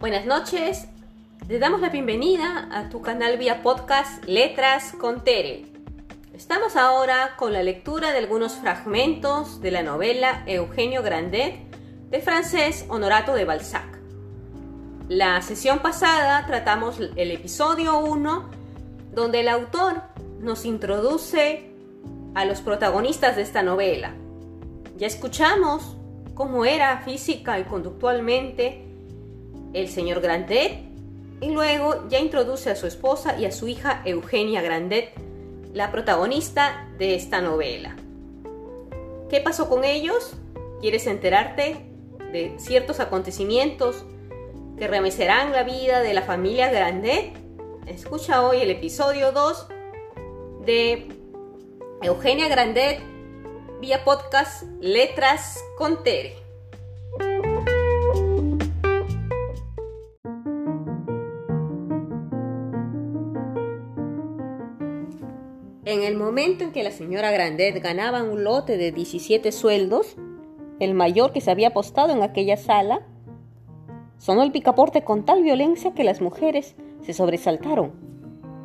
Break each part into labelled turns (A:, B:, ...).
A: Buenas noches, te damos la bienvenida a tu canal vía podcast Letras con Tere. Estamos ahora con la lectura de algunos fragmentos de la novela Eugenio Grandet de francés Honorato de Balzac. La sesión pasada tratamos el episodio 1 donde el autor nos introduce a los protagonistas de esta novela. Ya escuchamos cómo era física y conductualmente el señor Grandet y luego ya introduce a su esposa y a su hija Eugenia Grandet, la protagonista de esta novela. ¿Qué pasó con ellos? ¿Quieres enterarte de ciertos acontecimientos que remecerán la vida de la familia Grandet? Escucha hoy el episodio 2 de Eugenia Grandet vía podcast Letras con Tere. En el momento en que la señora Grandet ganaba un lote de 17 sueldos, el mayor que se había apostado en aquella sala, sonó el picaporte con tal violencia que las mujeres se sobresaltaron.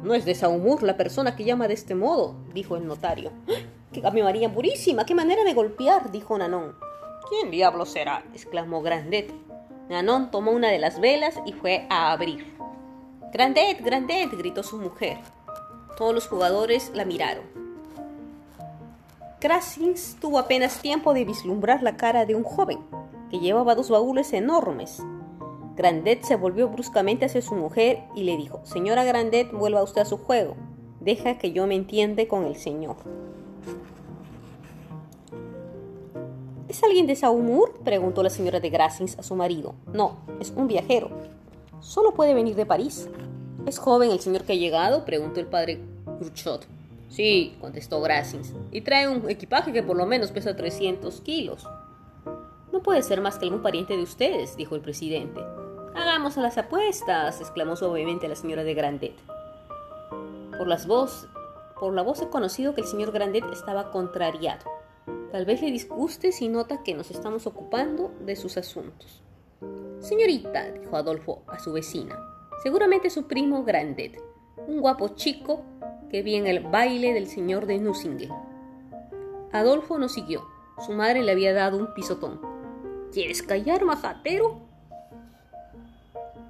A: No es de Saumur la persona que llama de este modo, dijo el notario. ¡Ah! ¡Qué María purísima! ¡Qué manera de golpear! dijo Nanon. ¿Quién diablo será? exclamó Grandet. Nanon tomó una de las velas y fue a abrir. Grandet, Grandet, gritó su mujer. Todos los jugadores la miraron. Krasins tuvo apenas tiempo de vislumbrar la cara de un joven que llevaba dos baúles enormes. Grandet se volvió bruscamente hacia su mujer y le dijo, Señora Grandet, vuelva usted a su juego. Deja que yo me entiende con el señor. ¿Es alguien de Saumur? preguntó la señora de Grassins a su marido. No, es un viajero. Solo puede venir de París. ¿Es joven el señor que ha llegado? preguntó el padre Cruchot. Sí, contestó Grassins, y trae un equipaje que por lo menos pesa 300 kilos. No puede ser más que algún pariente de ustedes, dijo el presidente. Hagamos las apuestas, exclamó suavemente la señora de Grandet. Por las voz, por la voz he conocido que el señor Grandet estaba contrariado. Tal vez le disguste si nota que nos estamos ocupando de sus asuntos. Señorita, dijo Adolfo a su vecina, Seguramente su primo Grandet, un guapo chico que vi en el baile del señor de Nussingen. Adolfo no siguió. Su madre le había dado un pisotón. ¿Quieres callar, majatero?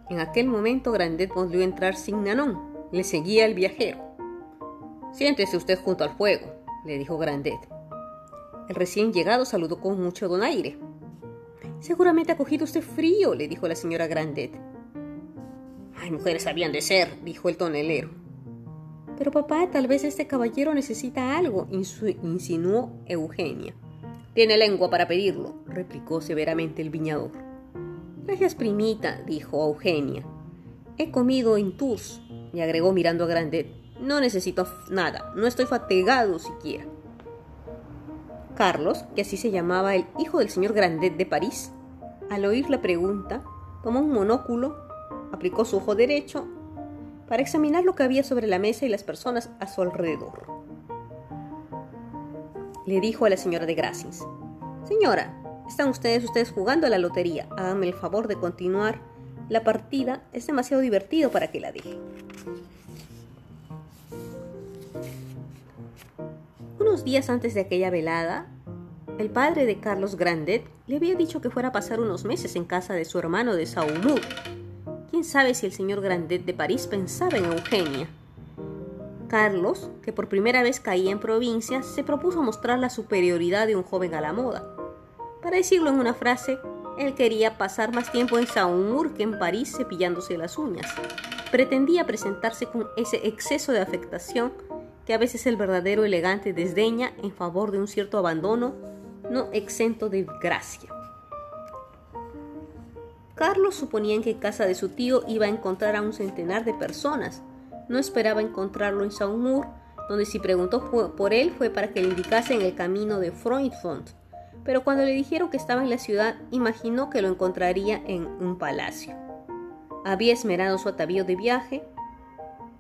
A: En aquel momento Grandet volvió a entrar sin Nanón. Le seguía el viajero. Siéntese usted junto al fuego, le dijo Grandet. El recién llegado saludó con mucho donaire. Seguramente ha cogido usted frío, le dijo la señora Grandet. Ay, mujeres habían de ser, dijo el tonelero. Pero papá, tal vez este caballero necesita algo, insinuó Eugenia. Tiene lengua para pedirlo, replicó severamente el viñador. Gracias, primita, dijo Eugenia. He comido en Tours, y agregó mirando a Grandet. No necesito nada, no estoy fatigado siquiera. Carlos, que así se llamaba el hijo del señor Grandet de París, al oír la pregunta, tomó un monóculo aplicó su ojo derecho para examinar lo que había sobre la mesa y las personas a su alrededor. Le dijo a la señora de Gracis, Señora, están ustedes ustedes jugando a la lotería. Háganme el favor de continuar. La partida es demasiado divertido para que la deje. Unos días antes de aquella velada, el padre de Carlos Grandet le había dicho que fuera a pasar unos meses en casa de su hermano de Saumur, ¿Quién sabe si el señor Grandet de París pensaba en Eugenia? Carlos, que por primera vez caía en provincia, se propuso mostrar la superioridad de un joven a la moda. Para decirlo en una frase, él quería pasar más tiempo en Saumur que en París cepillándose las uñas. Pretendía presentarse con ese exceso de afectación que a veces el verdadero elegante desdeña en favor de un cierto abandono no exento de gracia. Carlos suponía que en casa de su tío iba a encontrar a un centenar de personas. No esperaba encontrarlo en Saumur, donde si preguntó por él fue para que le indicase en el camino de Freundfond. Pero cuando le dijeron que estaba en la ciudad, imaginó que lo encontraría en un palacio. Había esmerado su atavío de viaje,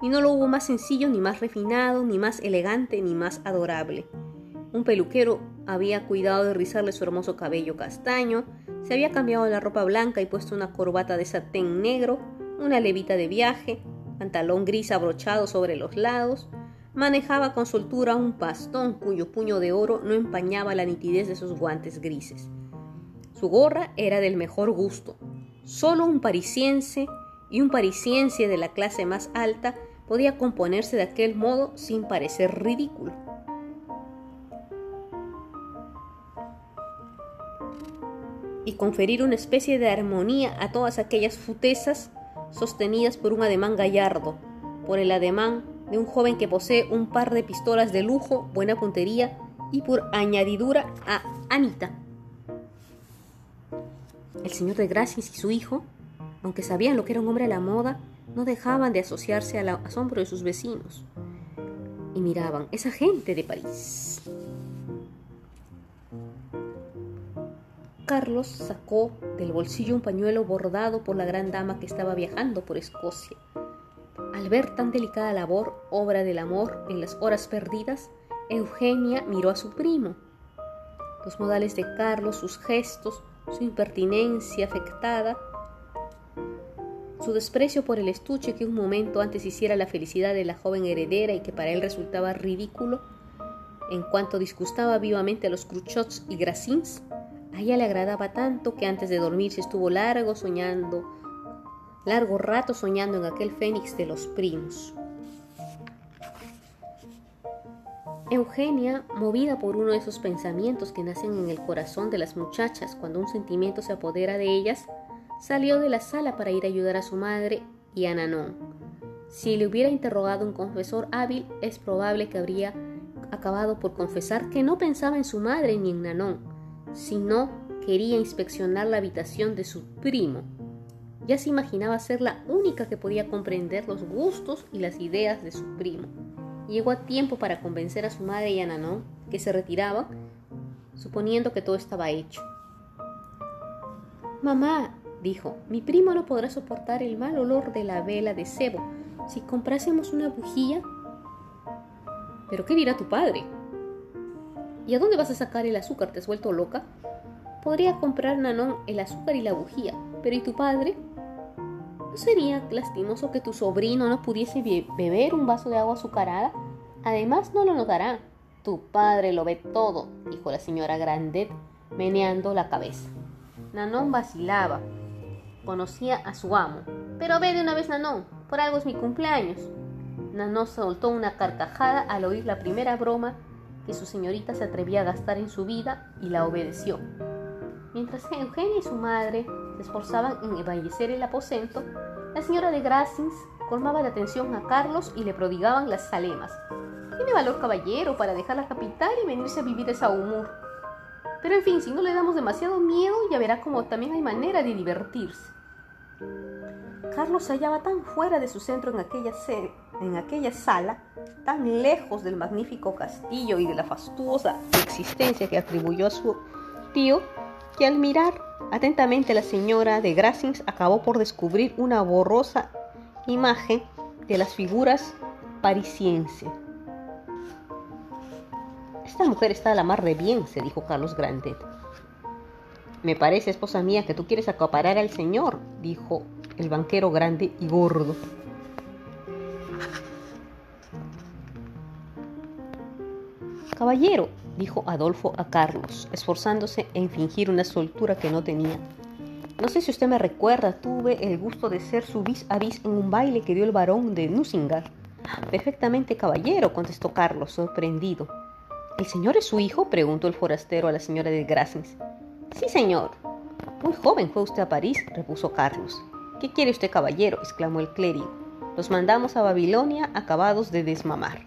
A: y no lo hubo más sencillo, ni más refinado, ni más elegante, ni más adorable. Un peluquero había cuidado de rizarle su hermoso cabello castaño, Se había cambiado la ropa blanca y puesto una corbata de satén negro, una levita de viaje, pantalón gris abrochado sobre los lados, manejaba con soltura un bastón cuyo puño de oro no empañaba la nitidez de sus guantes grises. Su gorra era del mejor gusto. Solo un parisiense y un parisiense de la clase más alta podía componerse de aquel modo sin parecer ridículo. Y conferir una especie de armonía a todas aquellas futezas sostenidas por un ademán gallardo, por el ademán de un joven que posee un par de pistolas de lujo, buena puntería y por añadidura a Anita. El señor de Gracias y su hijo, aunque sabían lo que era un hombre a la moda, no dejaban de asociarse al asombro de sus vecinos. Y miraban, esa gente de París. Carlos sacó del bolsillo un pañuelo bordado por la gran dama que estaba viajando por Escocia. Al ver tan delicada labor, obra del amor en las horas perdidas, Eugenia miró a su primo. Los modales de Carlos, sus gestos, su impertinencia afectada, su desprecio por el estuche que un momento antes hiciera la felicidad de la joven heredera y que para él resultaba ridículo, en cuanto disgustaba vivamente a los Cruchots y Gracins, a ella le agradaba tanto que antes de dormirse estuvo largo soñando, largo rato soñando en aquel fénix de los primos. Eugenia, movida por uno de esos pensamientos que nacen en el corazón de las muchachas cuando un sentimiento se apodera de ellas, salió de la sala para ir a ayudar a su madre y a Nanón. Si le hubiera interrogado un confesor hábil, es probable que habría acabado por confesar que no pensaba en su madre ni en Nanón, si no quería inspeccionar la habitación de su primo. Ya se imaginaba ser la única que podía comprender los gustos y las ideas de su primo. Llegó a tiempo para convencer a su madre y a Nanon, que se retiraban, suponiendo que todo estaba hecho. Mamá, dijo, mi primo no podrá soportar el mal olor de la vela de cebo. Si comprásemos una bujía... ¿Pero qué dirá tu padre? ¿Y a dónde vas a sacar el azúcar? ¿Te has vuelto loca? Podría comprar Nanón el azúcar y la bujía, pero ¿y tu padre? ¿No sería lastimoso que tu sobrino no pudiese beber un vaso de agua azucarada? Además, no lo notará. Tu padre lo ve todo, dijo la señora Grandet, meneando la cabeza. Nanón vacilaba. Conocía a su amo. Pero ve de una vez, Nanón, por algo es mi cumpleaños. Nanón soltó una carcajada al oír la primera broma que su señorita se atrevía a gastar en su vida y la obedeció. Mientras Eugenia y su madre se esforzaban en embellecer el aposento, la señora de Grassins colmaba de atención a Carlos y le prodigaban las salemas. Tiene valor caballero para dejar la capital y venirse a vivir esa humor. Pero en fin, si no le damos demasiado miedo, ya verá como también hay manera de divertirse. Carlos se hallaba tan fuera de su centro en aquella, en aquella sala, tan lejos del magnífico castillo y de la fastuosa existencia que atribuyó a su tío, que al mirar atentamente la señora de Grassins acabó por descubrir una borrosa imagen de las figuras parisienses. Esta mujer está a la mar de bien, se dijo Carlos Grandet. Me parece, esposa mía, que tú quieres acaparar al señor, dijo el banquero grande y gordo. Caballero, dijo Adolfo a Carlos, esforzándose en fingir una soltura que no tenía. No sé si usted me recuerda, tuve el gusto de ser su vis a vis en un baile que dio el barón de Nusingar. Perfectamente, caballero, contestó Carlos, sorprendido. ¿El señor es su hijo? preguntó el forastero a la señora de Grassens. Sí, señor. Muy joven fue usted a París, repuso Carlos. ¿Qué quiere usted, caballero? exclamó el clérigo. Los mandamos a Babilonia acabados de desmamar.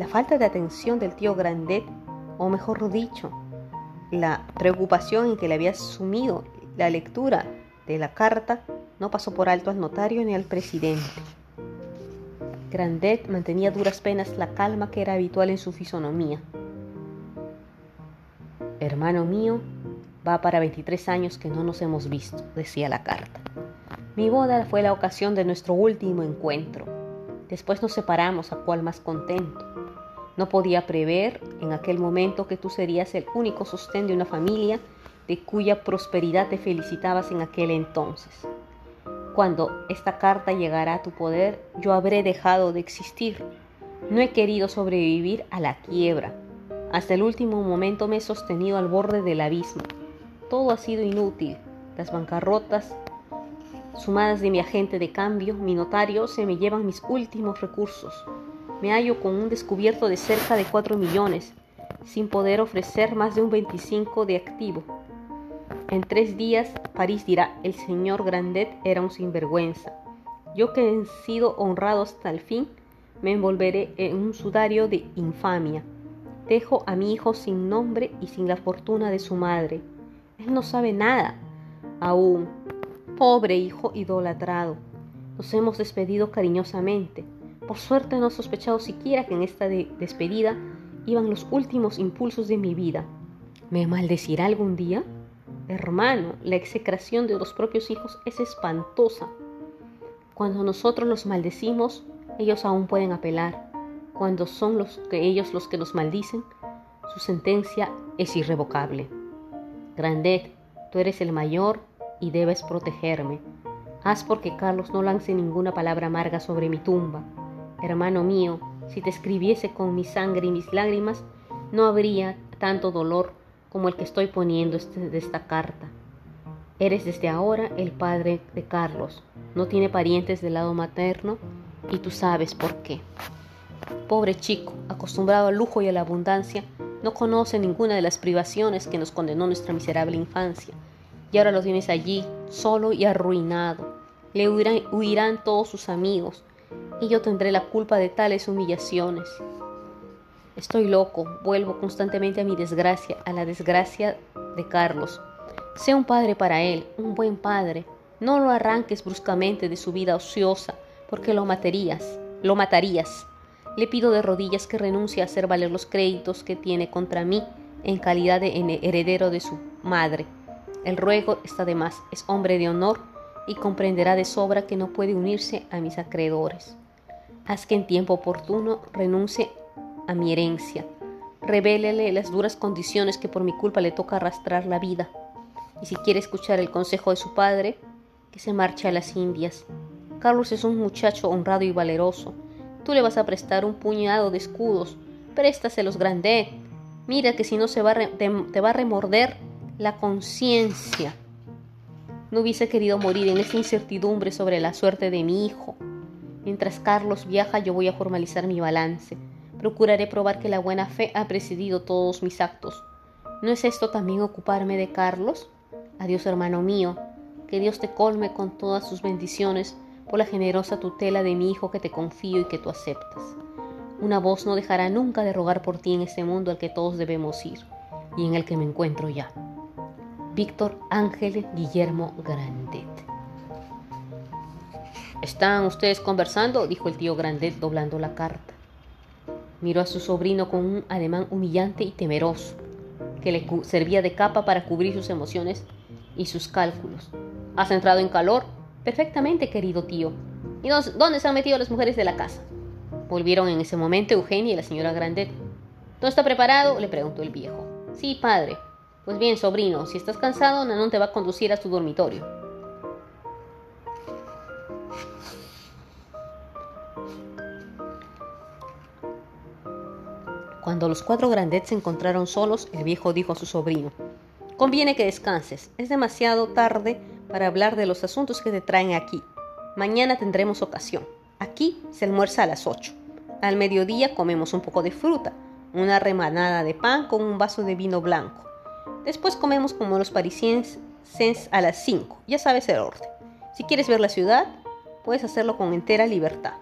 A: La falta de atención del tío Grandet, o mejor dicho, la preocupación en que le había sumido la lectura de la carta, no pasó por alto al notario ni al presidente. Grandet mantenía duras penas la calma que era habitual en su fisonomía. Hermano mío, Va para 23 años que no nos hemos visto, decía la carta. Mi boda fue la ocasión de nuestro último encuentro. Después nos separamos, a cual más contento. No podía prever en aquel momento que tú serías el único sostén de una familia de cuya prosperidad te felicitabas en aquel entonces. Cuando esta carta llegará a tu poder, yo habré dejado de existir. No he querido sobrevivir a la quiebra. Hasta el último momento me he sostenido al borde del abismo. Todo ha sido inútil. Las bancarrotas, sumadas de mi agente de cambio, mi notario, se me llevan mis últimos recursos. Me hallo con un descubierto de cerca de 4 millones, sin poder ofrecer más de un 25 de activo. En tres días París dirá, el señor Grandet era un sinvergüenza. Yo que he sido honrado hasta el fin, me envolveré en un sudario de infamia. Dejo a mi hijo sin nombre y sin la fortuna de su madre. Él no sabe nada. Aún, pobre hijo idolatrado. Nos hemos despedido cariñosamente. Por suerte no he sospechado siquiera que en esta despedida iban los últimos impulsos de mi vida. ¿Me maldecirá algún día? Hermano, la execración de los propios hijos es espantosa. Cuando nosotros los maldecimos, ellos aún pueden apelar. Cuando son ellos los que nos maldicen, su sentencia es irrevocable. Grandet, tú eres el mayor y debes protegerme. Haz porque Carlos no lance ninguna palabra amarga sobre mi tumba. Hermano mío, si te escribiese con mi sangre y mis lágrimas, no habría tanto dolor como el que estoy poniendo este, de esta carta. Eres desde ahora el padre de Carlos. No tiene parientes del lado materno y tú sabes por qué. Pobre chico, acostumbrado al lujo y a la abundancia, no conoce ninguna de las privaciones que nos condenó nuestra miserable infancia y ahora lo tienes allí, solo y arruinado. Le huirán, todos sus amigos, y yo tendré la culpa de tales humillaciones. Estoy loco, vuelvo constantemente a mi desgracia, a la desgracia de Carlos. Sé un padre para él, un buen padre. No lo arranques bruscamente de su vida ociosa, porque lo matarías, lo matarías. Le pido de rodillas que renuncie a hacer valer los créditos que tiene contra mí en calidad de heredero de su madre. El ruego está de más, es hombre de honor y comprenderá de sobra que no puede unirse a mis acreedores. Haz que en tiempo oportuno renuncie a mi herencia. Revélele las duras condiciones que por mi culpa le toca arrastrar la vida. Y si quiere escuchar el consejo de su padre, que se marche a las Indias. Carlos es un muchacho honrado y valeroso. Tú le vas a prestar un puñado de escudos. Préstaselos grande. Mira que si no se va te va a remorder la conciencia. No hubiese querido morir en esta incertidumbre sobre la suerte de mi hijo. Mientras Carlos viaja yo voy a formalizar mi balance. Procuraré probar que la buena fe ha presidido todos mis actos. ¿No es esto también ocuparme de Carlos? Adiós hermano mío. Que Dios te colme con todas sus bendiciones por la generosa tutela de mi hijo que te confío y que tú aceptas. Una voz no dejará nunca de rogar por ti en este mundo al que todos debemos ir y en el que me encuentro ya. Víctor Ángel Guillermo Grandet. ¿Están ustedes conversando? dijo el tío Grandet doblando la carta. Miró a su sobrino con un ademán humillante y temeroso, que le servía de capa para cubrir sus emociones y sus cálculos. ¿Has entrado en calor? Perfectamente, querido tío. ¿Y dónde se han metido las mujeres de la casa? Volvieron en ese momento Eugenia y la señora Grandet. ¿Todo está preparado? le preguntó el viejo. Sí, padre, pues bien, sobrino, si estás cansado, Nanón te va a conducir a tu dormitorio. Cuando los cuatro grandets se encontraron solos, el viejo dijo a su sobrino, Conviene que descanses, es demasiado tarde para hablar de los asuntos que te traen aquí. Mañana tendremos ocasión. Aquí se almuerza a las ocho. Al mediodía comemos un poco de fruta, una remanada de pan con un vaso de vino blanco. Después comemos como los parisienses a las 5. Ya sabes el orden. Si quieres ver la ciudad, puedes hacerlo con entera libertad.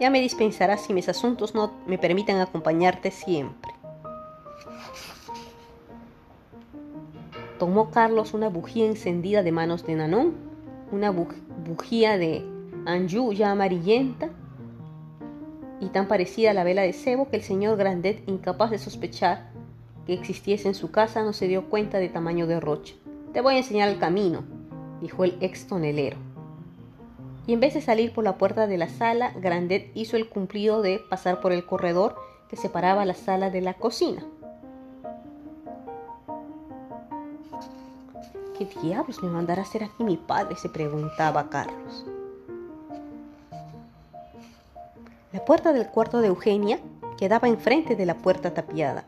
A: Ya me dispensarás si mis asuntos no me permiten acompañarte siempre. Tomó Carlos una bujía encendida de manos de Nanon, una bujía de Anjou ya amarillenta y tan parecida a la vela de cebo que el señor Grandet, incapaz de sospechar que existiese en su casa, no se dio cuenta de tamaño derroche. Te voy a enseñar el camino, dijo el ex tonelero. Y en vez de salir por la puerta de la sala, Grandet hizo el cumplido de pasar por el corredor que separaba la sala de la cocina. ¿Qué diablos me mandará a hacer aquí mi padre? se preguntaba Carlos. La puerta del cuarto de Eugenia quedaba enfrente de la puerta tapiada.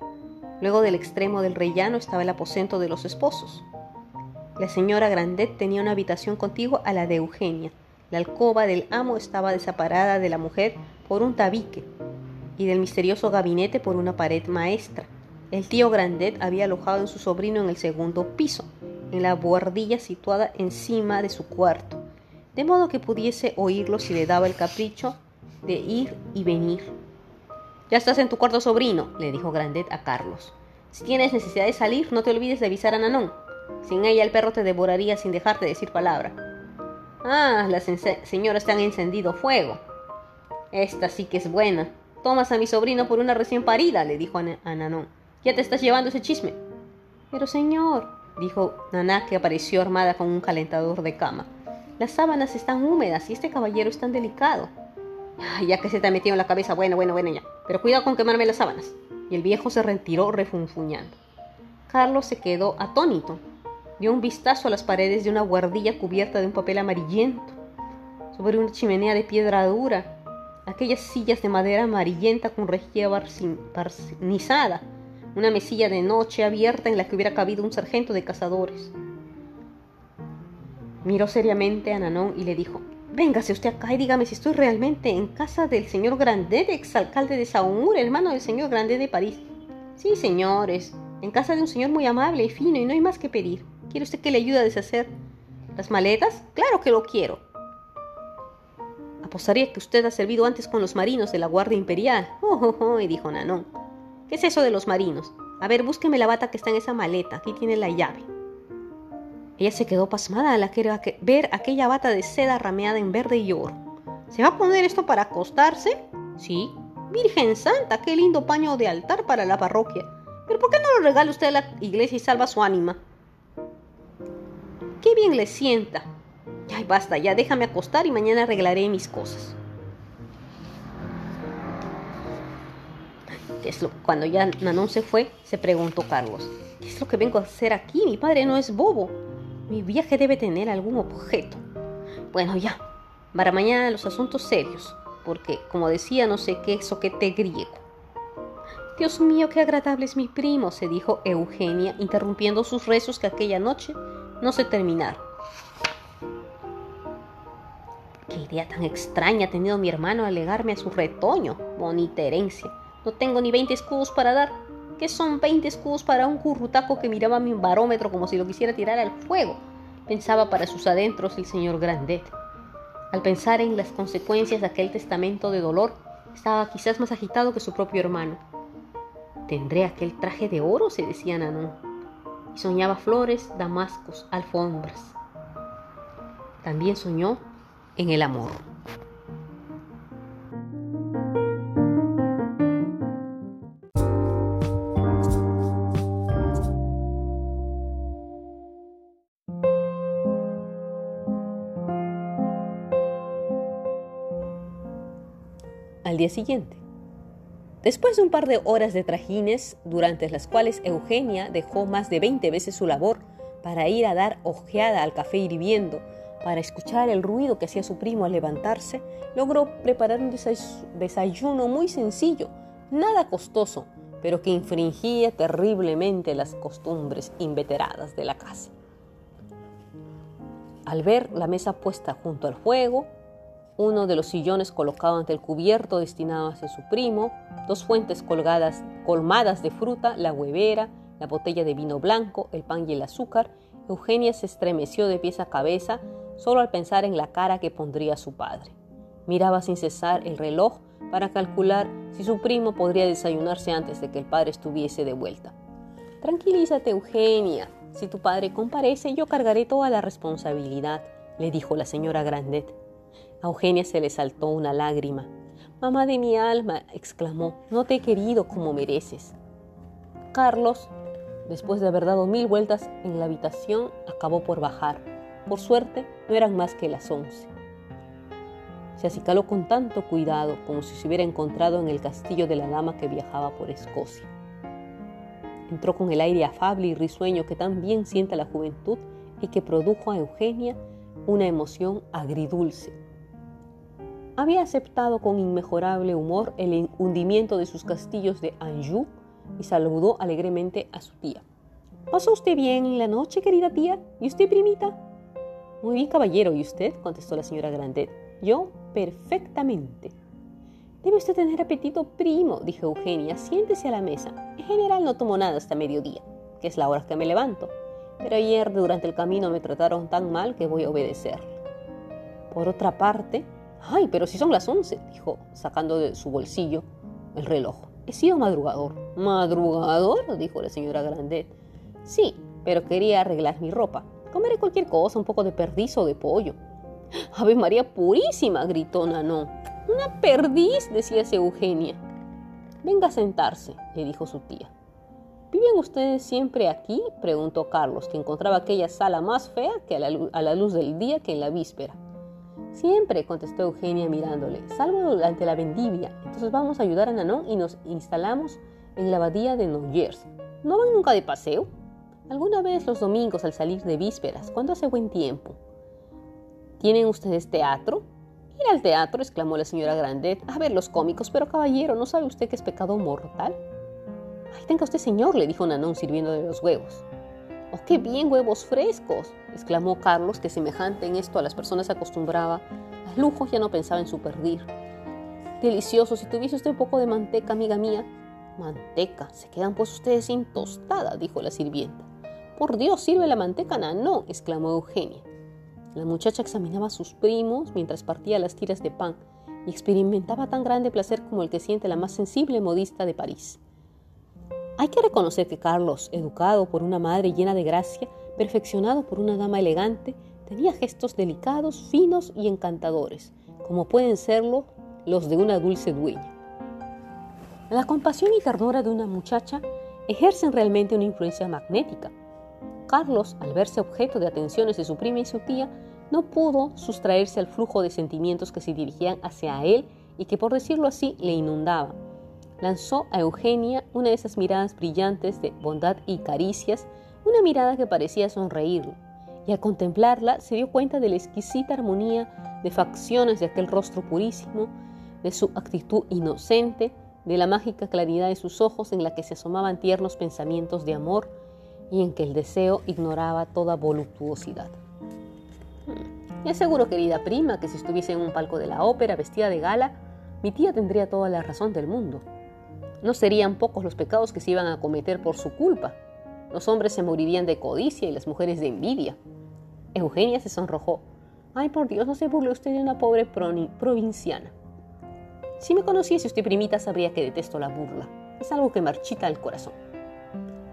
A: Luego del extremo del rellano estaba el aposento de los esposos. La señora Grandet tenía una habitación contigua a la de Eugenia. La alcoba del amo estaba desaparada de la mujer por un tabique y del misterioso gabinete por una pared maestra. El tío Grandet había alojado en su sobrino en el segundo piso, en la buhardilla situada encima de su cuarto, de modo que pudiese oírlo si le daba el capricho de ir y venir. Ya estás en tu cuarto sobrino, le dijo Grandet a Carlos. Si tienes necesidad de salir, no te olvides de avisar a Nanón. Sin ella el perro te devoraría sin dejarte decir palabra. Ah, las señoras te han encendido fuego. Esta sí que es buena. Tomas a mi sobrino por una recién parida, le dijo a, Nanón. Ya te estás llevando ese chisme. Pero señor, dijo Naná, que apareció armada con un calentador de cama. Las sábanas están húmedas y este caballero es tan delicado. ya que se te ha metido en la cabeza, bueno, bueno, bueno, ya. Pero cuidado con quemarme las sábanas. Y el viejo se retiró refunfuñando. Carlos se quedó atónito dio un vistazo a las paredes de una guardilla cubierta de un papel amarillento, sobre una chimenea de piedra dura, aquellas sillas de madera amarillenta con rejilla barnizada, una mesilla de noche abierta en la que hubiera cabido un sargento de cazadores. Miró seriamente a Nanón y le dijo, Véngase usted acá y dígame si estoy realmente en casa del señor Grandet, exalcalde de Saumur, hermano del señor Grandet de París. Sí, señores, en casa de un señor muy amable y fino y no hay más que pedir. ¿Quiere usted que le ayude a deshacer las maletas? Claro que lo quiero. Apostaría que usted ha servido antes con los marinos de la Guardia Imperial. Oh, oh, oh, dijo Nanón. ¿Qué es eso de los marinos? A ver, búsqueme la bata que está en esa maleta. Aquí tiene la llave. Ella se quedó pasmada al ver aquella bata de seda rameada en verde y oro. ¿Se va a poner esto para acostarse? Sí. Virgen Santa, qué lindo paño de altar para la parroquia. Pero ¿por qué no lo regala usted a la iglesia y salva su ánima? Qué bien le sienta. Ay, basta, ya déjame acostar y mañana arreglaré mis cosas. cuando ya Nanón se fue, se preguntó Carlos, ¿qué es lo que vengo a hacer aquí? Mi padre no es bobo. Mi viaje debe tener algún objeto. Bueno, ya, para mañana los asuntos serios, porque, como decía, no sé qué soquete griego. Dios mío, qué agradable es mi primo, se dijo Eugenia, interrumpiendo sus rezos que aquella noche no se terminaron. Qué idea tan extraña ha tenido mi hermano alegarme a su retoño, bonita herencia. No tengo ni 20 escudos para dar. ¿Qué son 20 escudos para un currutaco que miraba mi barómetro como si lo quisiera tirar al fuego? Pensaba para sus adentros el señor Grandet. Al pensar en las consecuencias de aquel testamento de dolor, estaba quizás más agitado que su propio hermano. ¿Tendré aquel traje de oro? se decía Nanon y soñaba flores, damascos, alfombras. También soñó en el amor. Al día siguiente, Después de un par de horas de trajines, durante las cuales Eugenia dejó más de 20 veces su labor para ir a dar ojeada al café hirviendo, para escuchar el ruido que hacía su primo al levantarse, logró preparar un desayuno muy sencillo, nada costoso, pero que infringía terriblemente las costumbres inveteradas de la casa. Al ver la mesa puesta junto al fuego, uno de los sillones colocado ante el cubierto destinado hacia su primo, dos fuentes colgadas, colmadas de fruta, la huevera, la botella de vino blanco, el pan y el azúcar, Eugenia se estremeció de pies a cabeza solo al pensar en la cara que pondría su padre. Miraba sin cesar el reloj para calcular si su primo podría desayunarse antes de que el padre estuviese de vuelta. Tranquilízate, Eugenia. Si tu padre comparece, yo cargaré toda la responsabilidad, le dijo la señora Grandet. A Eugenia se le saltó una lágrima. Mamá de mi alma, exclamó, no te he querido como mereces. Carlos, después de haber dado mil vueltas en la habitación, acabó por bajar. Por suerte, no eran más que las once. Se acicaló con tanto cuidado como si se hubiera encontrado en el castillo de la dama que viajaba por Escocia. Entró con el aire afable y risueño que tan bien sienta la juventud y que produjo a Eugenia una emoción agridulce. Había aceptado con inmejorable humor el hundimiento de sus castillos de Anjou y saludó alegremente a su tía. ¿Pasó usted bien en la noche, querida tía? ¿Y usted, primita? Muy bien, caballero. ¿Y usted? contestó la señora Grandet. Yo, perfectamente. Debe usted tener apetito, primo, dijo Eugenia. Siéntese a la mesa. En general no tomo nada hasta mediodía, que es la hora que me levanto. Pero ayer durante el camino me trataron tan mal que voy a obedecer. Por otra parte, ay, pero si son las once, dijo, sacando de su bolsillo el reloj. He sido madrugador. ¿Madrugador? dijo la señora Grandet. Sí, pero quería arreglar mi ropa. Comeré cualquier cosa, un poco de perdiz o de pollo. ¡Ave María Purísima! gritó Nanón. Una perdiz, decía Eugenia. Venga a sentarse, le dijo su tía. ¿Viven ustedes siempre aquí? preguntó Carlos, que encontraba aquella sala más fea que a la, luz del día que en la víspera. Siempre, contestó Eugenia mirándole, salvo durante la vendivia. Entonces vamos a ayudar a Nanón y nos instalamos en la abadía de Noyers. ¿No van nunca de paseo? Alguna vez los domingos al salir de vísperas, cuando hace buen tiempo. ¿Tienen ustedes teatro? Ir al teatro, exclamó la señora Grandet, a ver los cómicos, pero caballero, ¿no sabe usted que es pecado mortal? Ay, tenga usted, señor, le dijo Nanón sirviendo de los huevos. ¡Oh, qué bien, huevos frescos! Exclamó Carlos, que semejante en esto a las personas acostumbraba a lujos ya no pensaba en su perdir. Delicioso, si tuviese usted un poco de manteca, amiga mía. Manteca, se quedan pues ustedes sin tostada, dijo la sirvienta. Por Dios, sirve la manteca, no, exclamó Eugenia. La muchacha examinaba a sus primos mientras partía las tiras de pan y experimentaba tan grande placer como el que siente la más sensible modista de París. Hay que reconocer que Carlos, educado por una madre llena de gracia, perfeccionado por una dama elegante, tenía gestos delicados, finos y encantadores, como pueden serlo los de una dulce dueña. La compasión y ternura de una muchacha ejercen realmente una influencia magnética. Carlos, al verse objeto de atenciones de su prima y su tía, no pudo sustraerse al flujo de sentimientos que se dirigían hacia él y que, por decirlo así, le inundaban. Lanzó a Eugenia una de esas miradas brillantes de bondad y caricias, una mirada que parecía sonreírlo, y al contemplarla se dio cuenta de la exquisita armonía de facciones de aquel rostro purísimo, de su actitud inocente, de la mágica claridad de sus ojos en la que se asomaban tiernos pensamientos de amor y en que el deseo ignoraba toda voluptuosidad. Hmm. Y aseguro, querida prima, que si estuviese en un palco de la ópera vestida de gala, mi tía tendría toda la razón del mundo. No serían pocos los pecados que se iban a cometer por su culpa. Los hombres se morirían de codicia y las mujeres de envidia. Eugenia se sonrojó. Ay, por Dios, no se burle usted de una pobre provinciana. Si me conociese usted, primita, sabría que detesto la burla. Es algo que marchita el corazón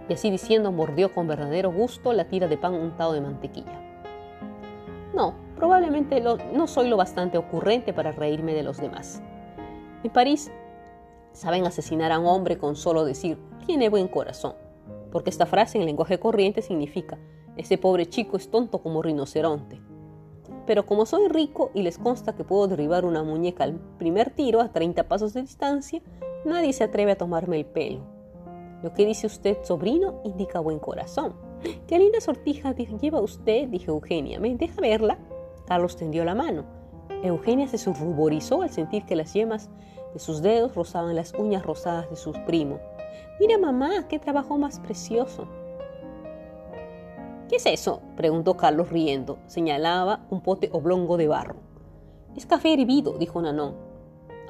A: y así diciendo mordió con verdadero gusto la tira de pan untado de mantequilla. No, probablemente no soy lo bastante ocurrente para reírme de los demás. En París saben asesinar a un hombre con solo decir tiene buen corazón, porque esta frase en lenguaje corriente significa ese pobre chico es tonto como rinoceronte. Pero como soy rico y les consta que puedo derribar una muñeca al primer tiro a 30 pasos de distancia, nadie se atreve a tomarme el pelo lo que dice usted, sobrino, indica buen corazón. Qué linda sortija lleva usted, dijo Eugenia. ¿Me deja verla? Carlos tendió la mano. Eugenia se ruborizó al sentir que las yemas de sus dedos rozaban las uñas rosadas de su primo. Mira, mamá, qué trabajo más precioso. ¿Qué es eso? preguntó Carlos riendo. Señalaba un pote oblongo de barro. Es café hervido, dijo Nanón.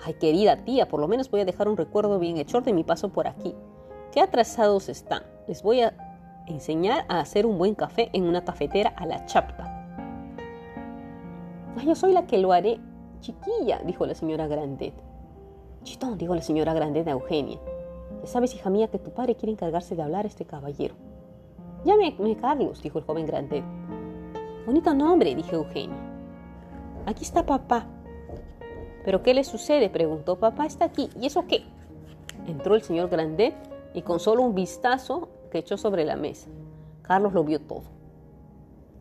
A: Ay, querida tía, por lo menos voy a dejar un recuerdo bien hecho de mi paso por aquí. Qué atrasados están. Les voy a enseñar a hacer un buen café en una cafetera a la chapta. yo soy la que lo haré. Chiquilla, dijo la señora Grandet. Chitón, dijo la señora Grandet a Eugenia. Sabes, hija mía, que tu padre quiere encargarse de hablar a este caballero. Llame Carlos, dijo el joven Grandet. Bonito nombre, dijo Eugenia. Aquí está papá. ¿Pero qué le sucede? preguntó. Papá está aquí. ¿Y eso qué? Entró el señor Grandet y con solo un vistazo que echó sobre la mesa. Carlos lo vio todo.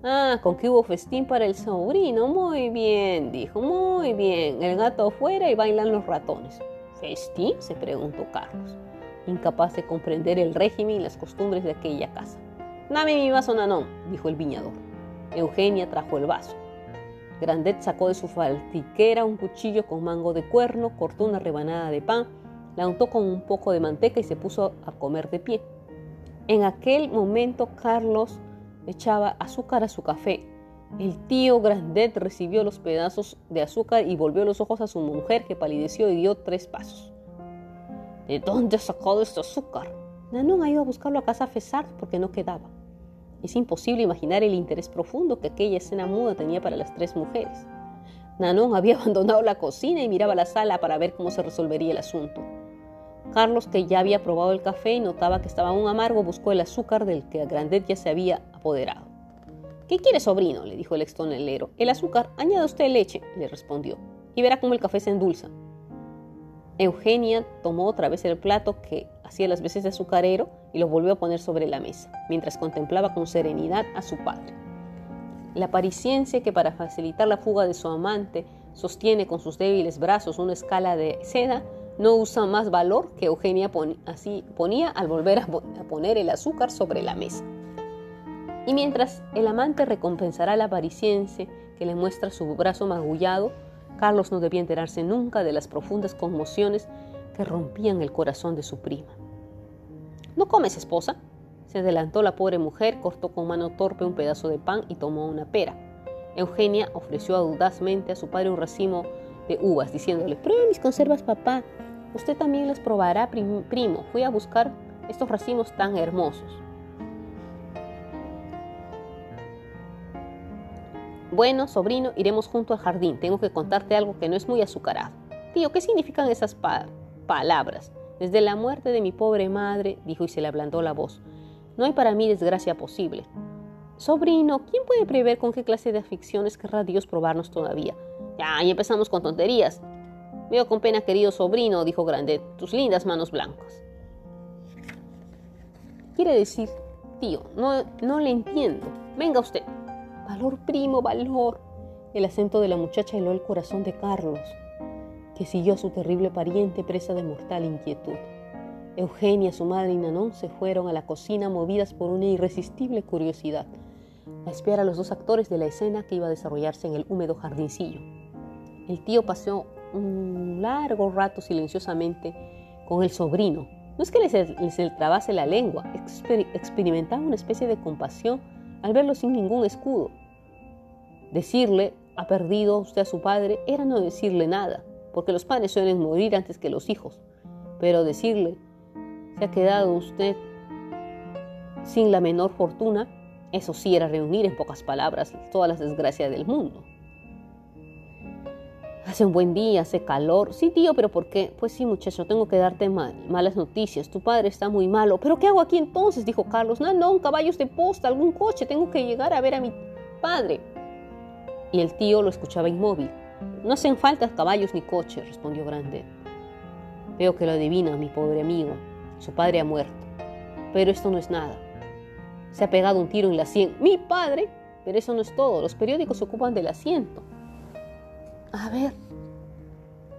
A: Ah, con que hubo festín para el sobrino. Muy bien, dijo, muy bien. El gato afuera y bailan los ratones. ¿Festín? se preguntó Carlos, incapaz de comprender el régimen y las costumbres de aquella casa. Dame mi vaso, Nanón, dijo el viñador. Eugenia trajo el vaso. Grandet sacó de su faltiquera un cuchillo con mango de cuerno, cortó una rebanada de pan, la untó con un poco de manteca y se puso a comer de pie. En aquel momento Carlos echaba azúcar a su café. El tío Grandet recibió los pedazos de azúcar y volvió los ojos a su mujer que palideció y dio tres pasos. ¿De dónde has sacado este azúcar? Nanon ha ido a buscarlo a casa Fesart porque no quedaba. Es imposible imaginar el interés profundo que aquella escena muda tenía para las tres mujeres. Nanon había abandonado la cocina y miraba la sala para ver cómo se resolvería el asunto. Carlos, que ya había probado el café y notaba que estaba aún amargo, buscó el azúcar del que Grandet ya se había apoderado. ¿Qué quiere, sobrino? le dijo el extonelero. El azúcar, añada usted leche, le respondió, y verá cómo el café se endulza. Eugenia tomó otra vez el plato que hacía las veces de azucarero y lo volvió a poner sobre la mesa, mientras contemplaba con serenidad a su padre. La parisiense que para facilitar la fuga de su amante sostiene con sus débiles brazos una escala de seda, no usa más valor que Eugenia así ponía al volver a, poner el azúcar sobre la mesa. Y mientras el amante recompensará a la parisiense que le muestra su brazo magullado, Carlos no debía enterarse nunca de las profundas conmociones que rompían el corazón de su prima. ¿No comes, esposa? Se adelantó la pobre mujer, cortó con mano torpe un pedazo de pan y tomó una pera. Eugenia ofreció audazmente a su padre un racimo de uvas, diciéndole, pruebe mis conservas, papá. Usted también las probará, primo. Fui a buscar estos racimos tan hermosos. Bueno, sobrino, iremos junto al jardín. Tengo que contarte algo que no es muy azucarado. Tío, ¿qué significan esas palabras? Desde la muerte de mi pobre madre, dijo y se le ablandó la voz, no hay para mí desgracia posible. Sobrino, ¿quién puede prever con qué clase de aficiones querrá Dios probarnos todavía? Ya, y empezamos con tonterías. Veo con pena, querido sobrino, dijo Grandet, tus lindas manos blancas. Quiere decir, tío, no, no le entiendo. Venga usted. Valor, primo, valor. El acento de la muchacha heló el corazón de Carlos, que siguió a su terrible pariente presa de mortal inquietud. Eugenia, su madre y Nanón se fueron a la cocina movidas por una irresistible curiosidad, a espiar a los dos actores de la escena que iba a desarrollarse en el húmedo jardincillo. El tío paseó un largo rato silenciosamente con el sobrino. No es que les, les trabase la lengua, experimentaba una especie de compasión al verlo sin ningún escudo. Decirle, ha perdido usted a su padre, era no decirle nada, porque los padres suelen morir antes que los hijos. Pero decirle, se ha quedado usted sin la menor fortuna, eso sí era reunir en pocas palabras todas las desgracias del mundo. Hace un buen día, hace calor. Sí, tío, pero ¿por qué? Pues sí, muchacho, tengo que darte malas noticias. Tu padre está muy malo. ¿Pero qué hago aquí entonces? Dijo Carlos. No, no, un caballos de posta, algún coche. Tengo que llegar a ver a mi padre. Y el tío lo escuchaba inmóvil. No hacen falta caballos ni coches, respondió Grande. Veo que lo adivina, mi pobre amigo. Su padre ha muerto. Pero esto no es nada. Se ha pegado un tiro en la sien. Mi padre. Pero eso no es todo. Los periódicos se ocupan del asiento. A ver.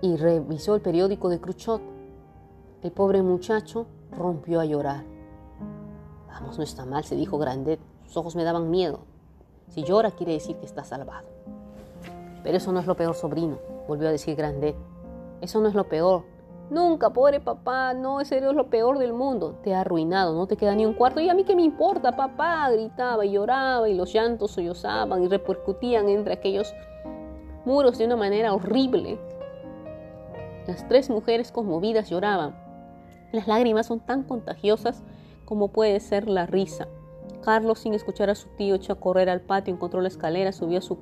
A: Y revisó el periódico de Cruchot. El pobre muchacho rompió a llorar. Vamos, no está mal, se dijo Grandet. Sus ojos me daban miedo. Si llora quiere decir que está salvado. Pero eso no es lo peor, sobrino, volvió a decir Grandet. Eso no es lo peor. Nunca, pobre papá, no, ese es lo peor del mundo. Te ha arruinado, no te queda ni un cuarto. ¿Y a mí qué me importa, papá? Gritaba y lloraba y los llantos sollozaban y repercutían entre aquellos muros de una manera horrible. Las tres mujeres conmovidas lloraban. Las lágrimas son tan contagiosas como puede ser la risa. Carlos, sin escuchar a su tío, echó a correr al patio, encontró la escalera, subió a su,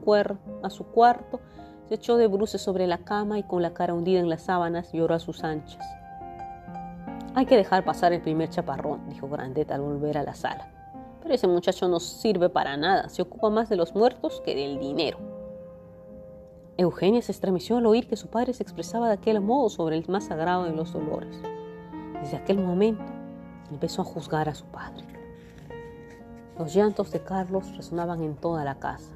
A: a su cuarto, se echó de bruces sobre la cama y con la cara hundida en las sábanas lloró a sus anchas. Hay que dejar pasar el primer chaparrón, dijo Grandet al volver a la sala. Pero ese muchacho no sirve para nada, se ocupa más de los muertos que del dinero. Eugenia se estremeció al oír que su padre se expresaba de aquel modo sobre el más sagrado de los dolores. Desde aquel momento empezó a juzgar a su padre. Los llantos de Carlos resonaban en toda la casa.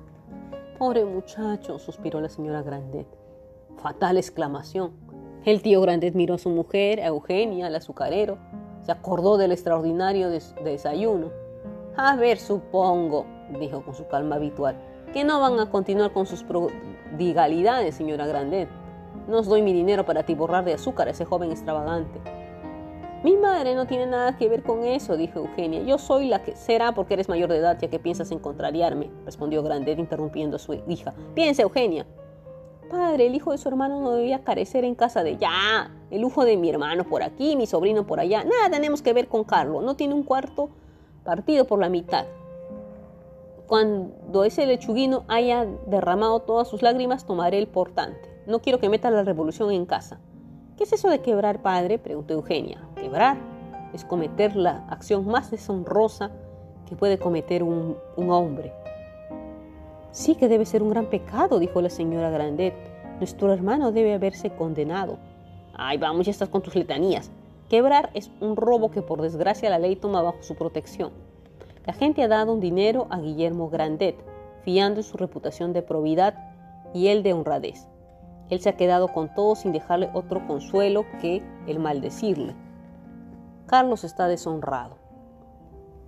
A: Pobre muchacho, suspiró la señora Grandet. Fatal exclamación. El tío Grandet miró a su mujer, a Eugenia, al azucarero. Se acordó del extraordinario desayuno. A ver, supongo, dijo con su calma habitual, que no van a continuar con sus prodigalidades, señora Grandet. No os doy mi dinero para atiborrar de azúcar a ese joven extravagante. Mi madre no tiene nada que ver con eso, dijo Eugenia. Yo soy la que será porque eres mayor de edad ya que piensas en contrariarme, respondió Grandet interrumpiendo a su hija. Piensa, Eugenia. Padre, el hijo de su hermano no debía carecer en casa de ya. El lujo de mi hermano por aquí, mi sobrino por allá. Nada tenemos que ver con Carlos. No tiene un cuarto partido por la mitad. Cuando ese lechuguino haya derramado todas sus lágrimas, tomaré el portante. No quiero que meta la revolución en casa. ¿Qué es eso de quebrar, padre? preguntó Eugenia. Quebrar es cometer la acción más deshonrosa que puede cometer un, un hombre. Sí que debe ser un gran pecado, dijo la señora Grandet. Nuestro hermano debe haberse condenado. Ay, vamos, ya estás con tus letanías. Quebrar es un robo que por desgracia la ley toma bajo su protección. La gente ha dado un dinero a Guillermo Grandet, fiando en su reputación de probidad y él de honradez. Él se ha quedado con todo sin dejarle otro consuelo que el maldecirle. Carlos está deshonrado.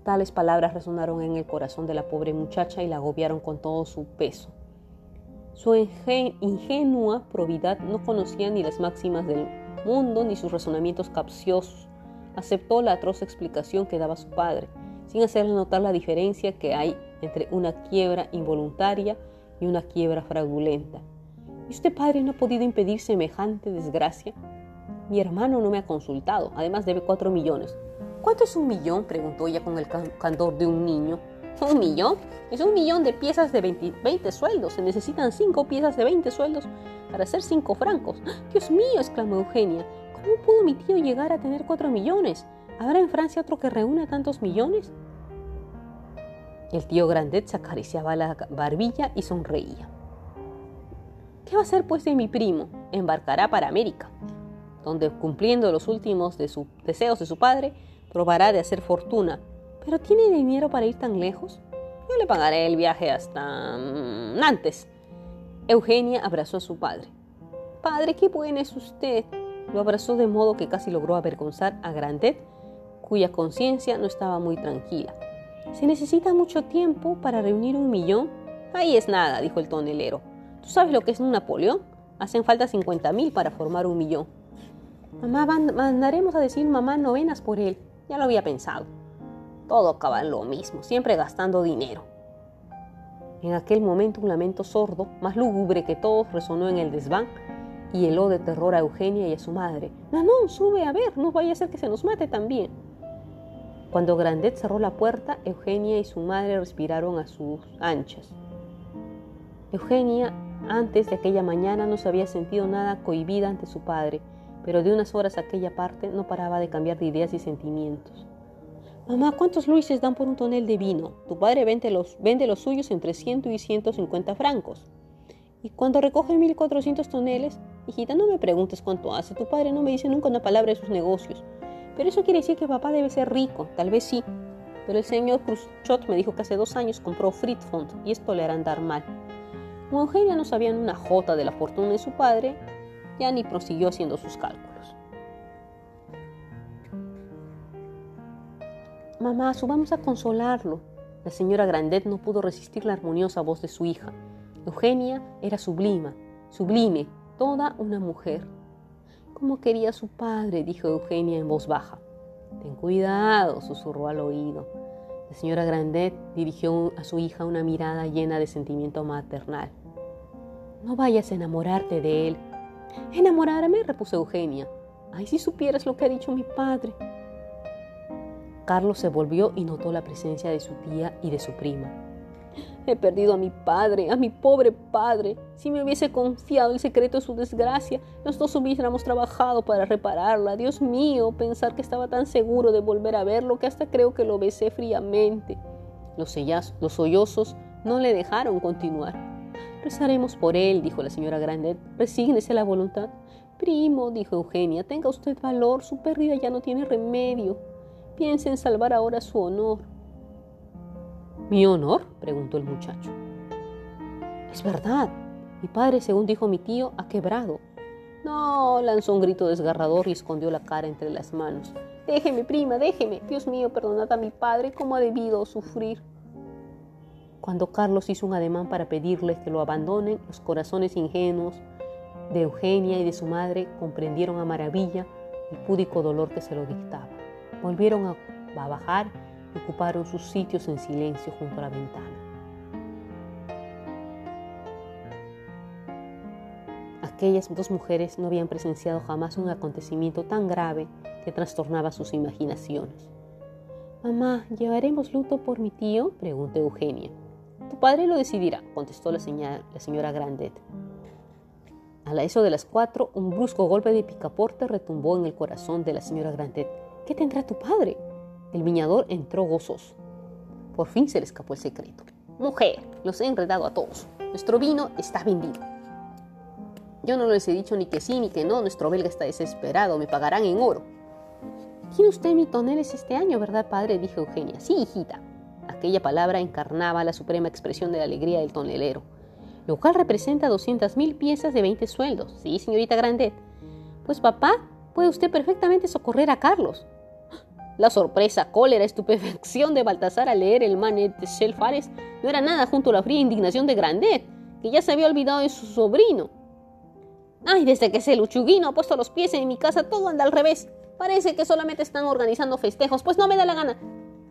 A: Tales palabras resonaron en el corazón de la pobre muchacha y la agobiaron con todo su peso. Su ingenua probidad no conocía ni las máximas del mundo ni sus razonamientos capciosos. Aceptó la atroz explicación que daba su padre, sin hacerle notar la diferencia que hay entre una quiebra involuntaria y una quiebra fraudulenta. ¿Y usted, padre, no ha podido impedir semejante desgracia? Mi hermano no me ha consultado, además debe cuatro millones. ¿Cuánto es un millón? preguntó ella con el candor de un niño. ¿Un millón? Es un millón de piezas de 20, sueldos. Se necesitan cinco piezas de 20 sueldos para hacer cinco francos. Dios mío, exclamó Eugenia. ¿Cómo pudo mi tío llegar a tener cuatro millones? ¿Habrá en Francia otro que reúna tantos millones? El tío Grandet se acariciaba la barbilla y sonreía. ¿Qué va a hacer pues de mi primo? Embarcará para América, donde cumpliendo los últimos de deseos de su padre, probará de hacer fortuna. ¿Pero tiene dinero para ir tan lejos? Yo le pagaré el viaje hasta mm, Nantes. Eugenia abrazó a su padre. Padre, qué bueno es usted. Lo abrazó de modo que casi logró avergonzar a Grandet, cuya conciencia no estaba muy tranquila. ¿Se necesita mucho tiempo para reunir un millón? Ahí es nada, dijo el tonelero. ¿Tú sabes lo que es un Napoleón? Hacen falta 50 mil para formar un millón. Mamá, mandaremos a decir mamá novenas por él. Ya lo había pensado. Todo acaba en lo mismo, siempre gastando dinero. En aquel momento un lamento sordo, más lúgubre que todos, resonó en el desván y heló de terror a Eugenia y a su madre. Nanón, sube a ver, no vaya a ser que se nos mate también. Cuando Grandet cerró la puerta, Eugenia y su madre respiraron a sus anchas. Eugenia, antes de aquella mañana, no se había sentido nada cohibida ante su padre, pero de unas horas a aquella parte no paraba de cambiar de ideas y sentimientos. Mamá, ¿cuántos luises dan por un tonel de vino? Tu padre vende los, vende los suyos entre 100 y 150 francos. Y cuando recoge 1400 toneles, hijita, no me preguntes cuánto hace. Tu padre no me dice nunca una palabra de sus negocios. Pero eso quiere decir que papá debe ser rico. Tal vez sí. Pero el señor Khrushchev me dijo que hace dos años compró Fritfond y esto le hará andar mal. Como Eugenia no sabía una jota de la fortuna de su padre, ya ni prosiguió haciendo sus cálculos. Mamá, subamos a consolarlo. La señora Grandet no pudo resistir la armoniosa voz de su hija. Eugenia era sublima, sublime, toda una mujer. Como quería su padre, dijo Eugenia en voz baja. Ten cuidado, susurró al oído. La señora Grandet dirigió a su hija una mirada llena de sentimiento maternal. No vayas a enamorarte de él, Enamorarme, repuso Eugenia. Ay, si supieras lo que ha dicho mi padre. Carlos se volvió y notó la presencia de su tía y de su prima. He perdido a mi padre, a mi pobre padre. Si me hubiese confiado el secreto de su desgracia, los dos hubiéramos trabajado para repararla. Dios mío, pensar que estaba tan seguro de volver a verlo que hasta creo que lo besé fríamente. Los, los sollozos no le dejaron continuar. Rezaremos por él, dijo la señora Grandet. Resígnese la voluntad. Primo, dijo Eugenia, tenga usted valor, su pérdida ya no tiene remedio. Piense en salvar ahora su honor. ¿Mi honor? preguntó el muchacho. Es verdad. Mi padre, según dijo mi tío, ha quebrado. No, lanzó un grito desgarrador y escondió la cara entre las manos. Déjeme, prima, déjeme. Dios mío, perdonad a mi padre, ¿cómo ha debido sufrir? Cuando Carlos hizo un ademán para pedirles que lo abandonen, los corazones ingenuos de Eugenia y de su madre comprendieron a maravilla el púdico dolor que se lo dictaba. Volvieron a, bajar ocuparon sus sitios en silencio junto a la ventana. Aquellas dos mujeres no habían presenciado jamás un acontecimiento tan grave que trastornaba sus imaginaciones. Mamá, ¿llevaremos luto por mi tío? preguntó Eugenia. Tu padre lo decidirá, contestó la señora, la señora Grandet. A la eso de las cuatro, un brusco golpe de picaporte retumbó en el corazón de la señora Grandet. ¿Qué tendrá tu padre? El viñador entró gozoso. Por fin se le escapó el secreto. Mujer, los he enredado a todos. Nuestro vino está vendido. Yo no les he dicho ni que sí ni que no. Nuestro belga está desesperado. Me pagarán en oro. Tiene usted mi toneles este año, ¿verdad, padre? dijo Eugenia. Sí, hijita. Aquella palabra encarnaba la suprema expresión de la alegría del tonelero lo cual representa 200.000 piezas de 20 sueldos. Sí, señorita Grandet. Pues papá, puede usted perfectamente socorrer a Carlos. La sorpresa, cólera, estupefacción de Baltasar al leer el manet de Shelfares no era nada junto a la fría indignación de Grandet, que ya se había olvidado de su sobrino. Ay, desde que ese luchuguino ha puesto los pies en mi casa, todo anda al revés. Parece que solamente están organizando festejos, pues no me da la gana.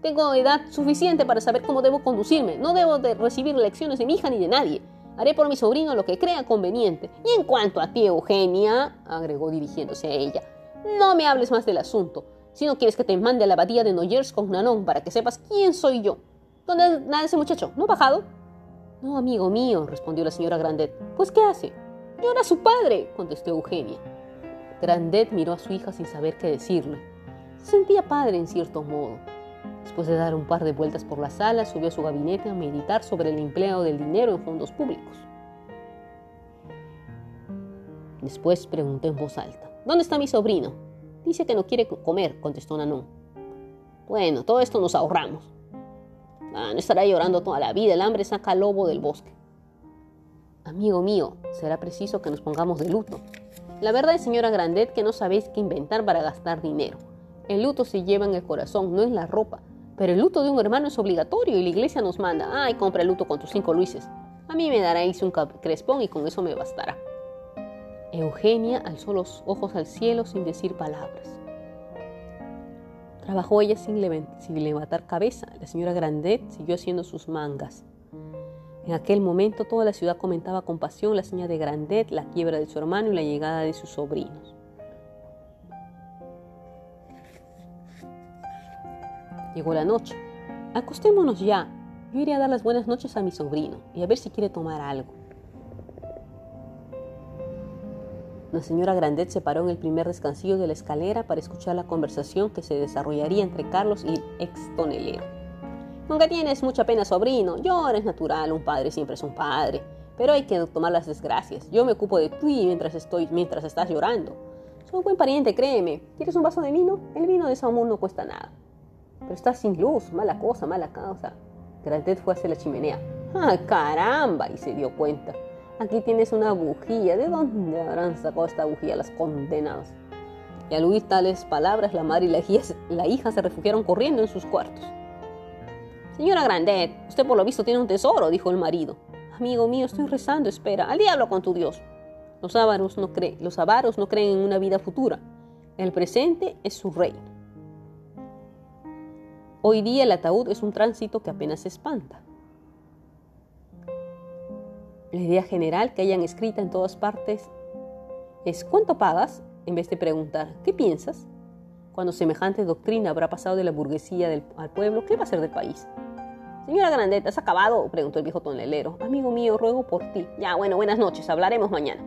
A: Tengo edad suficiente para saber cómo debo conducirme. No debo de recibir lecciones de mi hija ni de nadie. Haré por mi sobrino lo que crea conveniente. Y en cuanto a ti, Eugenia, agregó dirigiéndose a ella, no me hables más del asunto. Si no quieres que te mande a la abadía de Noyers con Nanon para que sepas quién soy yo. ¿Dónde nada ese muchacho? ¿No ha bajado? No, amigo mío, respondió la señora Grandet. Pues, ¿qué hace? Yo era su padre, contestó Eugenia. Grandet miró a su hija sin saber qué decirle. Se sentía padre en cierto modo. Después de dar un par de vueltas por la sala, subió a su gabinete a meditar sobre el empleo del dinero en fondos públicos. Después preguntó en voz alta, ¿Dónde está mi sobrino? Dice que no quiere comer, contestó Nanon. Bueno, todo esto nos ahorramos. Ah, no estará llorando toda la vida, el hambre saca al lobo del bosque. Amigo mío, será preciso que nos pongamos de luto. La verdad es, señora Grandet, que no sabéis qué inventar para gastar dinero. El luto se lleva en el corazón, no en la ropa. Pero el luto de un hermano es obligatorio y la iglesia nos manda, ay, compra el luto con tus cinco luises. A mí me daréis un crespón y con eso me bastará. Eugenia alzó los ojos al cielo sin decir palabras. Trabajó ella sin, levantar cabeza. La señora Grandet siguió haciendo sus mangas. En aquel momento toda la ciudad comentaba con pasión la señal de Grandet, la quiebra de su hermano y la llegada de sus sobrinos. Llegó la noche. Acostémonos ya. Yo iré a dar las buenas noches a mi sobrino y a ver si quiere tomar algo. La señora Grandet se paró en el primer descansillo de la escalera para escuchar la conversación que se desarrollaría entre Carlos y el ex tonelero. Nunca tienes mucha pena, sobrino. Yo eres natural, un padre siempre es un padre. Pero hay que tomar las desgracias. Yo me ocupo de ti mientras estoy, mientras estás llorando. Soy un buen pariente, créeme. ¿Quieres un vaso de vino? El vino de Samuel no cuesta nada. Pero está sin luz, mala cosa, mala causa. Grandet fue hacia la chimenea. ¡Ah, caramba! Y se dio cuenta. Aquí tienes una bujía. ¿De dónde habrán sacado esta bujía las condenadas? Y al oír tales palabras, la madre y la hija, se refugiaron corriendo en sus cuartos. Señora Grandet, usted por lo visto tiene un tesoro, dijo el marido. Amigo mío, estoy rezando, espera. Al diablo con tu Dios. Los avaros no, creen, los no creen en una vida futura. El presente es su reino. Hoy día el ataúd es un tránsito que apenas espanta. La idea general que hayan escrita en todas partes es ¿cuánto pagas? en vez de preguntar ¿qué piensas? Cuando semejante doctrina habrá pasado de la burguesía al pueblo, ¿qué va a ser del país? Señora Grandeta, ¿has acabado? preguntó el viejo tonelero. Amigo mío, ruego por ti. Ya, bueno, buenas noches, hablaremos mañana.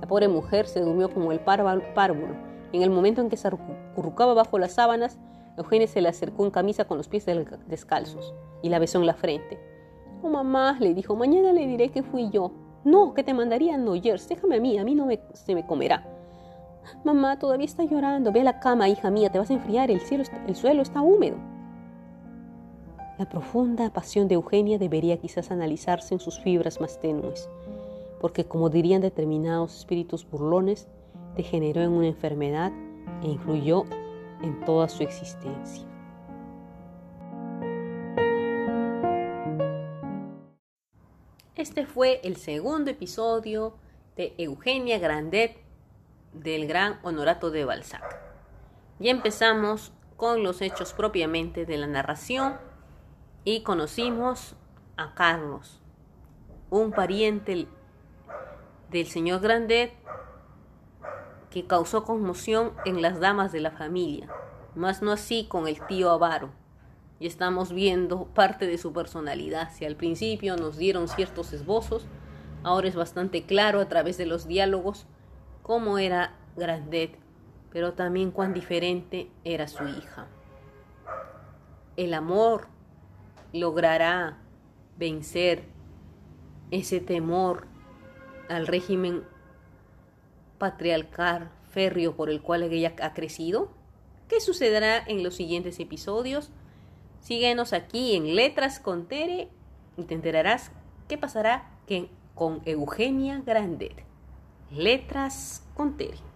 A: La pobre mujer se durmió como el párvulo. En el momento en que se acurrucaba bajo las sábanas, Eugenia se le acercó en camisa con los pies descalzos y la besó en la frente. Oh, mamá, le dijo, mañana le diré que fui yo. No, que te mandaría a Noyers, déjame a mí, a mí no se me comerá. Mamá, todavía está llorando, ve a la cama, hija mía, te vas a enfriar, el, cielo el suelo está húmedo. La profunda pasión de Eugenia debería quizás analizarse en sus fibras más tenues, porque como dirían determinados espíritus burlones, degeneró en una enfermedad e influyó en toda su existencia. Este fue el segundo episodio de Eugenia Grandet del Gran Honorato de Balzac. Ya empezamos con los hechos propiamente de la narración y conocimos a Carlos, un pariente del señor Grandet que causó conmoción en las damas de la familia, mas no así con el tío avaro. Y estamos viendo parte de su personalidad. Si al principio nos dieron ciertos esbozos, ahora es bastante claro a través de los diálogos cómo era Grandet, pero también cuán diferente era su hija. El amor logrará vencer ese temor al régimen patriarcal férreo por el cual ella ha crecido? ¿Qué sucederá en los siguientes episodios? Síguenos aquí en Letras con Tere y te enterarás qué pasará con Eugenia Grandet. Letras con Tere.